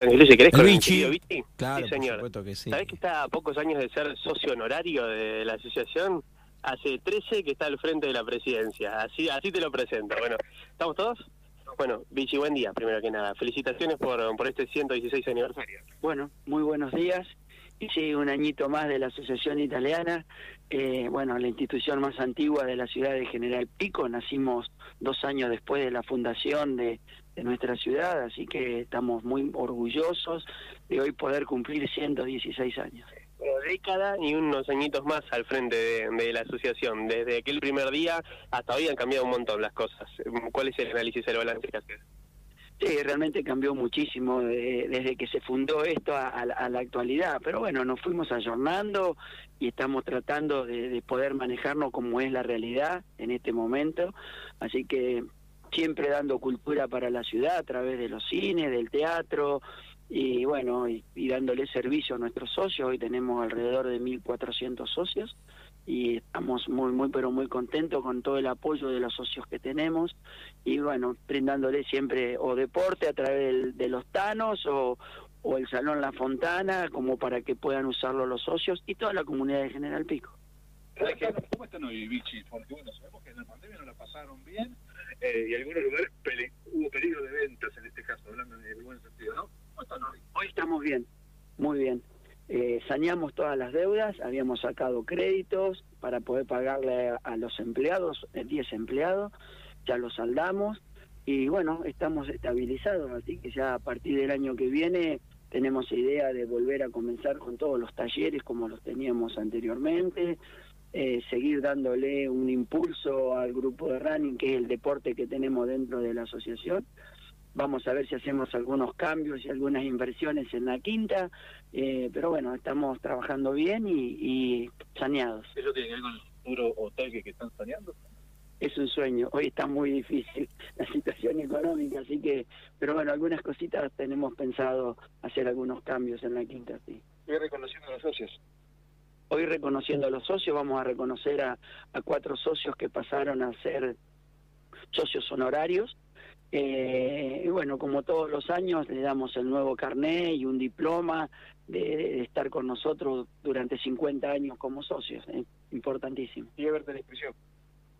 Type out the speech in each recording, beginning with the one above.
Incluye, ¿querés con el Vichy. querido Vichy? Claro, sí, por señor. supuesto que sí. ¿Sabés que está a pocos años de ser socio honorario de la asociación? Hace 13 que está al frente de la presidencia. Así así te lo presento. Bueno, ¿estamos todos? Bueno, Vichy, buen día, primero que nada. Felicitaciones por, por este 116 aniversario. Bueno, muy buenos días. Y sí, un añito más de la Asociación Italiana, eh, bueno, la institución más antigua de la ciudad de General Pico. Nacimos dos años después de la fundación de, de nuestra ciudad, así que estamos muy orgullosos de hoy poder cumplir 116 años. Una década y unos añitos más al frente de, de la asociación. Desde aquel primer día hasta hoy han cambiado un montón las cosas. ¿Cuál es el análisis, el balance que haces? Sí, realmente cambió muchísimo de- desde que se fundó esto a, a la actualidad, pero bueno, nos fuimos ayornando y estamos tratando de, de poder manejarnos como es la realidad en este momento, así que siempre dando cultura para la ciudad a través de los cines, del teatro y bueno, y, dándole servicio a nuestros socios, hoy tenemos alrededor de 1.400 socios y estamos muy, muy, pero muy contentos con todo el apoyo de los socios que tenemos y bueno, brindándole siempre o deporte a través de los tanos o, o el Salón La Fontana, como para que puedan usarlo los socios y toda la comunidad de General Pico. ¿Cómo están hoy, Vichy? Porque bueno, sabemos que en la pandemia no la pasaron bien eh, y en algunos lugares hubo peligro de ventas en este caso, hablando en el buen sentido, ¿no? ¿Cómo están hoy? Hoy estamos bien, muy bien. Eh, saneamos todas las deudas, habíamos sacado créditos para poder pagarle a, los empleados, eh, 10 empleados, ya los saldamos y bueno, estamos estabilizados, así que ya a partir del año que viene tenemos idea de volver a comenzar con todos los talleres como los teníamos anteriormente, eh, seguir dándole un impulso al grupo de running, que es el deporte que tenemos dentro de la asociación. Vamos a ver si hacemos algunos cambios y algunas inversiones en la quinta, eh, pero bueno, estamos trabajando bien y, y saneados. ¿Eso tiene que ver con el futuro hotel que, están saneando? Es un sueño. Hoy está muy difícil la situación económica, así que, pero bueno, algunas cositas tenemos pensado hacer algunos cambios en la quinta, sí. Estoy reconociendo a los socios. Hoy reconociendo a los socios, vamos a reconocer a, a cuatro socios que pasaron a ser socios honorarios. Eh, y bueno, como todos los años, le damos el nuevo carné y un diploma de, de estar con nosotros durante 50 años como socios. eh, importantísimo. Y verte la inscripción.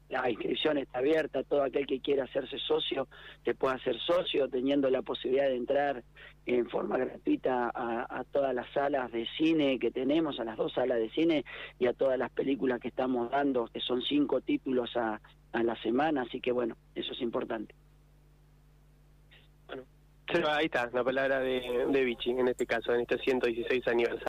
La inscripción está abierta, todo aquel que quiera hacerse socio se puede hacer socio, teniendo la posibilidad de entrar en forma gratuita a, todas las salas de cine que tenemos, a las dos salas de cine y a todas las películas que estamos dando, que son cinco títulos a, a la semana, así que bueno, eso es importante. Ahí está, la palabra de, de Vichy, en este caso, en este 116 aniversario.